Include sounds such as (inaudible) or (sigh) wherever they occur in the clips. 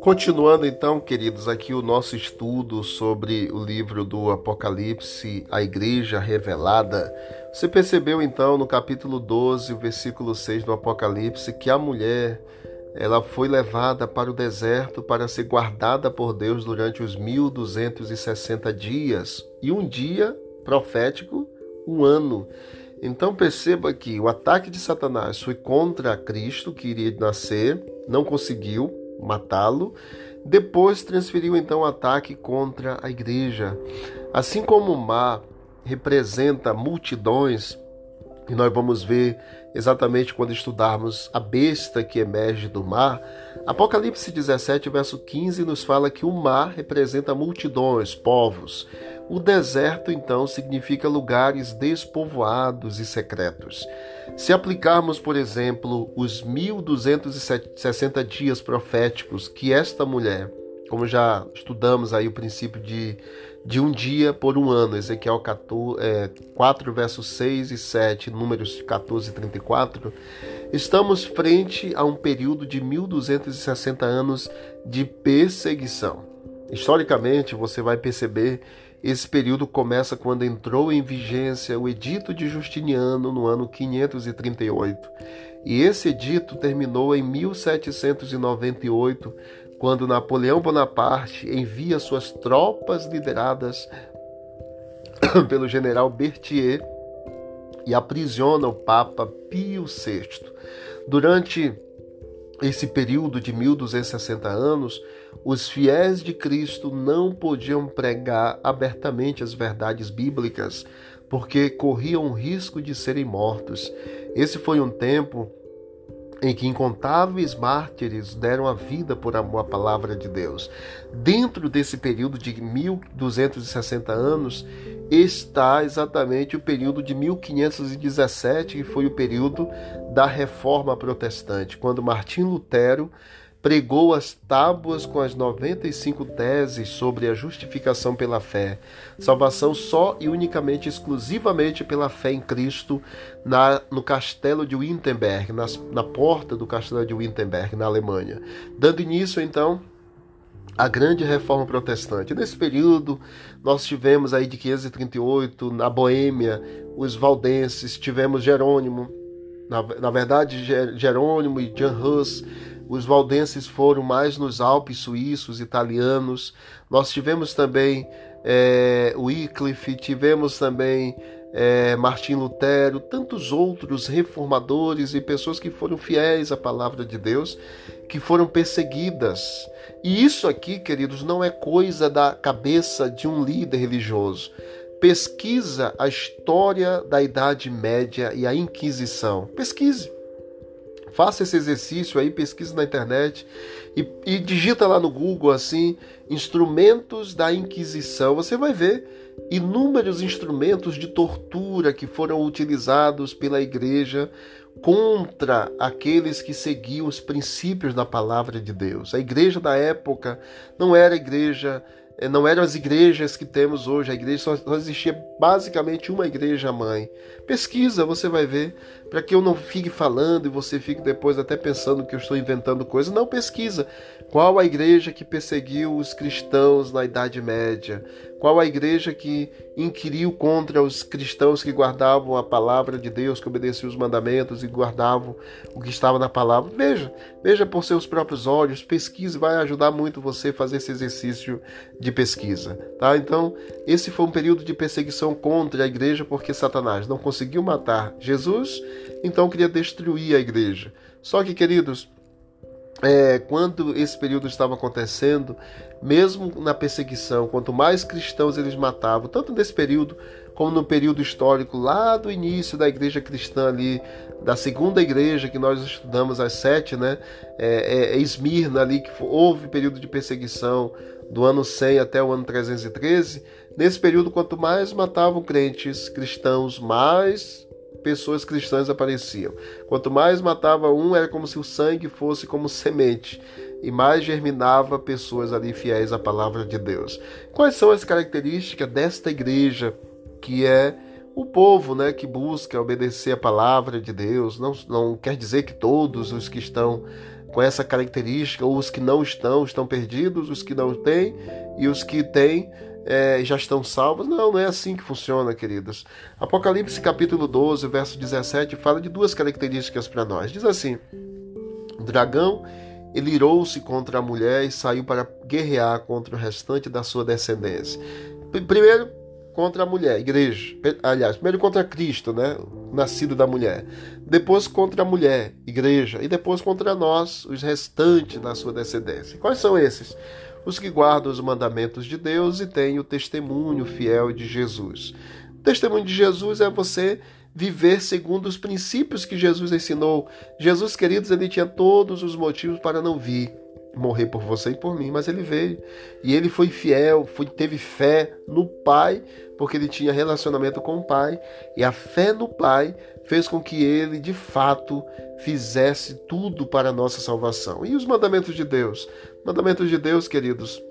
Continuando então, queridos, aqui o nosso estudo sobre o livro do Apocalipse, a Igreja Revelada. Você percebeu então no capítulo 12, versículo 6 do Apocalipse, que a mulher ela foi levada para o deserto para ser guardada por Deus durante os 1260 dias e um dia profético, um ano. Então perceba que o ataque de Satanás foi contra Cristo que iria nascer, não conseguiu, matá-lo. Depois transferiu então o ataque contra a igreja. Assim como o mar representa multidões, e nós vamos ver exatamente quando estudarmos a besta que emerge do mar, Apocalipse 17, verso 15, nos fala que o mar representa multidões, povos. O deserto, então, significa lugares despovoados e secretos. Se aplicarmos, por exemplo, os 1260 dias proféticos que esta mulher, como já estudamos aí o princípio de, de um dia por um ano, Ezequiel 14, é, 4, versos 6 e 7, números 14 e 34, estamos frente a um período de 1260 anos de perseguição. Historicamente, você vai perceber esse período começa quando entrou em vigência o Edito de Justiniano no ano 538. E esse edito terminou em 1798, quando Napoleão Bonaparte envia suas tropas lideradas (clears throat) pelo general Berthier e aprisiona o Papa Pio VI. Durante esse período de 1260 anos, os fiéis de Cristo não podiam pregar abertamente as verdades bíblicas, porque corriam o risco de serem mortos. Esse foi um tempo em que incontáveis mártires deram a vida por amor à palavra de Deus. Dentro desse período de 1260 anos está exatamente o período de 1517, que foi o período da Reforma Protestante, quando Martim Lutero pregou as tábuas com as 95 teses sobre a justificação pela fé, salvação só e unicamente exclusivamente pela fé em Cristo na, no castelo de Wittenberg, nas, na porta do castelo de Wittenberg, na Alemanha, dando início então a grande reforma protestante. Nesse período, nós tivemos aí de 538, na Boêmia, os valdenses, tivemos Jerônimo, na, na verdade, Jerônimo e Jan Hus os valdenses foram mais nos Alpes suíços, italianos. Nós tivemos também é, Wycliffe, tivemos também é, Martim Lutero, tantos outros reformadores e pessoas que foram fiéis à palavra de Deus, que foram perseguidas. E isso aqui, queridos, não é coisa da cabeça de um líder religioso. Pesquisa a história da Idade Média e a Inquisição. Pesquise. Faça esse exercício aí, pesquise na internet e, e digita lá no Google assim, instrumentos da Inquisição. Você vai ver inúmeros instrumentos de tortura que foram utilizados pela igreja contra aqueles que seguiam os princípios da palavra de Deus. A igreja da época não era igreja não eram as igrejas que temos hoje. A igreja só, só existia basicamente uma igreja mãe. Pesquisa, você vai ver, para que eu não fique falando e você fique depois até pensando que eu estou inventando coisas. Não pesquisa. Qual a igreja que perseguiu os cristãos na Idade Média? Qual a igreja que inquiriu contra os cristãos que guardavam a palavra de Deus, que obedeciam os mandamentos e guardavam o que estava na palavra? Veja, veja por seus próprios olhos, pesquise, vai ajudar muito você a fazer esse exercício de pesquisa, tá? Então, esse foi um período de perseguição contra a igreja porque Satanás não conseguiu matar Jesus, então queria destruir a igreja. Só que, queridos, é, quando esse período estava acontecendo, mesmo na perseguição, quanto mais cristãos eles matavam, tanto nesse período como no período histórico lá do início da igreja cristã ali, da segunda igreja que nós estudamos às sete, né? É, é, é Esmirna ali que houve período de perseguição do ano 100 até o ano 313. Nesse período, quanto mais matavam crentes cristãos, mais pessoas cristãs apareciam. Quanto mais matava um, era como se o sangue fosse como semente e mais germinava pessoas ali fiéis à palavra de Deus. Quais são as características desta igreja que é o povo né, que busca obedecer a palavra de Deus. Não, não quer dizer que todos os que estão com essa característica, ou os que não estão, estão perdidos, os que não têm e os que têm é, já estão salvos. Não, não é assim que funciona, queridos. Apocalipse capítulo 12, verso 17, fala de duas características para nós. Diz assim: o dragão ele irou-se contra a mulher e saiu para guerrear contra o restante da sua descendência. Primeiro, contra a mulher, igreja. Aliás, primeiro contra Cristo, né? Nascido da mulher. Depois contra a mulher, igreja. E depois contra nós, os restantes da sua descendência. Quais são esses? Os que guardam os mandamentos de Deus e têm o testemunho fiel de Jesus. O testemunho de Jesus é você viver segundo os princípios que Jesus ensinou. Jesus, queridos, ele tinha todos os motivos para não vir morrer por você e por mim, mas ele veio. E ele foi fiel, foi, teve fé no Pai, porque ele tinha relacionamento com o Pai, e a fé no Pai fez com que ele, de fato, fizesse tudo para a nossa salvação. E os mandamentos de Deus? Mandamentos de Deus, queridos,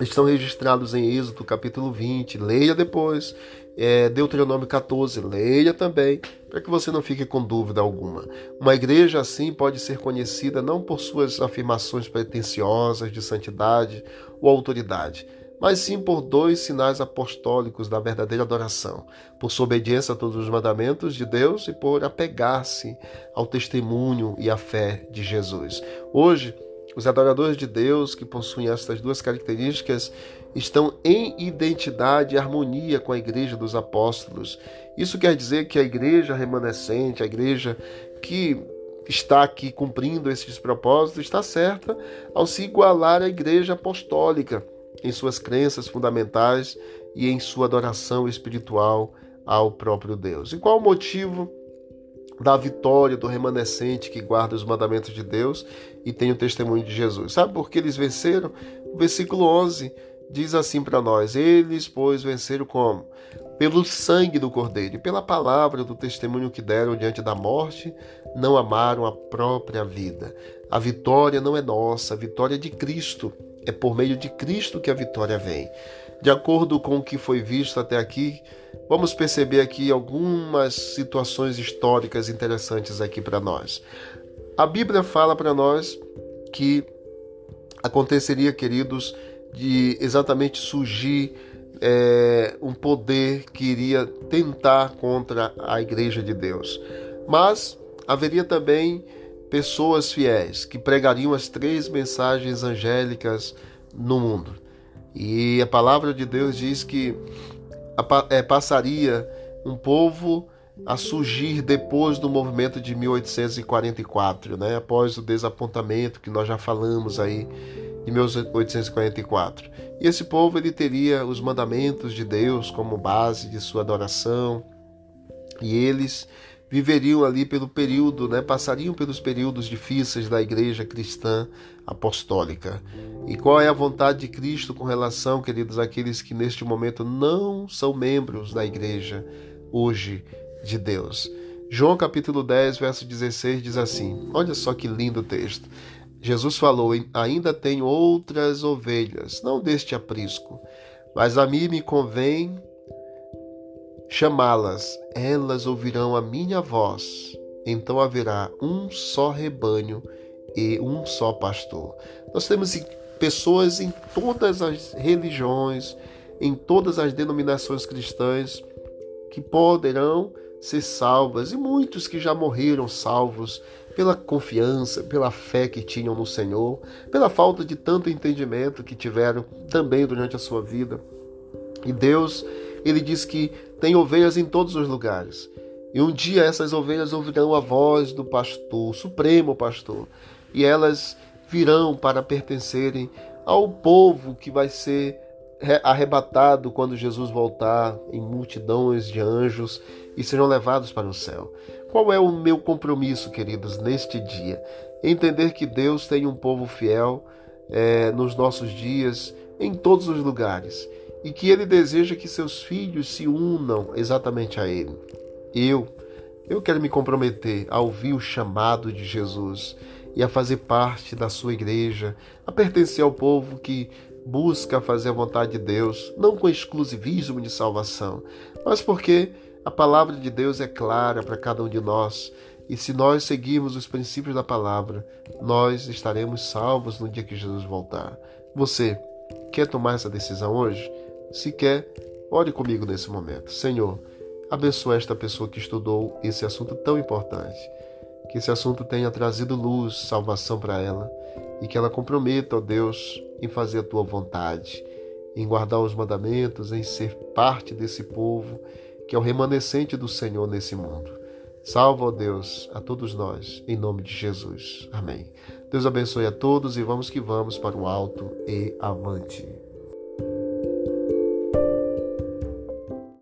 estão registrados em Êxodo capítulo 20. Leia depois. É, Deuteronômio 14, leia também, para que você não fique com dúvida alguma. Uma igreja assim pode ser conhecida não por suas afirmações pretensiosas de santidade ou autoridade, mas sim por dois sinais apostólicos da verdadeira adoração: por sua obediência a todos os mandamentos de Deus e por apegar-se ao testemunho e à fé de Jesus. Hoje, os adoradores de Deus que possuem estas duas características estão em identidade e harmonia com a igreja dos apóstolos. Isso quer dizer que a igreja remanescente, a igreja que está aqui cumprindo esses propósitos, está certa ao se igualar à igreja apostólica em suas crenças fundamentais e em sua adoração espiritual ao próprio Deus. E qual o motivo da vitória do remanescente que guarda os mandamentos de Deus e tem o testemunho de Jesus? Sabe por que eles venceram? Versículo 11 diz assim para nós: Eles, pois, venceram como? Pelo sangue do Cordeiro e pela palavra do testemunho que deram diante da morte, não amaram a própria vida. A vitória não é nossa, a vitória é de Cristo. É por meio de Cristo que a vitória vem. De acordo com o que foi visto até aqui, vamos perceber aqui algumas situações históricas interessantes aqui para nós. A Bíblia fala para nós que aconteceria, queridos, de exatamente surgir é, um poder que iria tentar contra a igreja de Deus. Mas haveria também pessoas fiéis que pregariam as três mensagens angélicas no mundo. E a palavra de Deus diz que é, passaria um povo a surgir depois do movimento de 1844, né? após o desapontamento que nós já falamos aí de 1844. E esse povo ele teria os mandamentos de Deus como base de sua adoração, e eles viveriam ali pelo período, né, passariam pelos períodos difíceis da igreja cristã apostólica. E qual é a vontade de Cristo com relação, queridos, àqueles que neste momento não são membros da igreja hoje de Deus? João capítulo 10, verso 16 diz assim: Olha só que lindo texto. Jesus falou: Ainda tenho outras ovelhas, não deste aprisco, mas a mim me convém chamá-las, elas ouvirão a minha voz. Então haverá um só rebanho e um só pastor. Nós temos pessoas em todas as religiões, em todas as denominações cristãs que poderão ser salvas e muitos que já morreram salvos pela confiança, pela fé que tinham no Senhor, pela falta de tanto entendimento que tiveram também durante a sua vida. E Deus, ele diz que tem ovelhas em todos os lugares. E um dia essas ovelhas ouvirão a voz do pastor, supremo pastor, e elas virão para pertencerem ao povo que vai ser arrebatado quando Jesus voltar em multidões de anjos e serão levados para o céu. Qual é o meu compromisso, queridos, neste dia? Entender que Deus tem um povo fiel é, nos nossos dias, em todos os lugares, e que Ele deseja que seus filhos se unam exatamente a Ele. Eu, eu quero me comprometer a ouvir o chamado de Jesus e a fazer parte da sua igreja, a pertencer ao povo que busca fazer a vontade de Deus, não com exclusivismo de salvação, mas porque A palavra de Deus é clara para cada um de nós. E se nós seguirmos os princípios da palavra, nós estaremos salvos no dia que Jesus voltar. Você quer tomar essa decisão hoje? Se quer, ore comigo nesse momento. Senhor, abençoe esta pessoa que estudou esse assunto tão importante. Que esse assunto tenha trazido luz, salvação para ela e que ela comprometa, ó Deus, em fazer a tua vontade, em guardar os mandamentos, em ser parte desse povo que é o remanescente do Senhor nesse mundo. Salva, ó Deus, a todos nós, em nome de Jesus. Amém. Deus abençoe a todos e vamos que vamos para o alto e avante.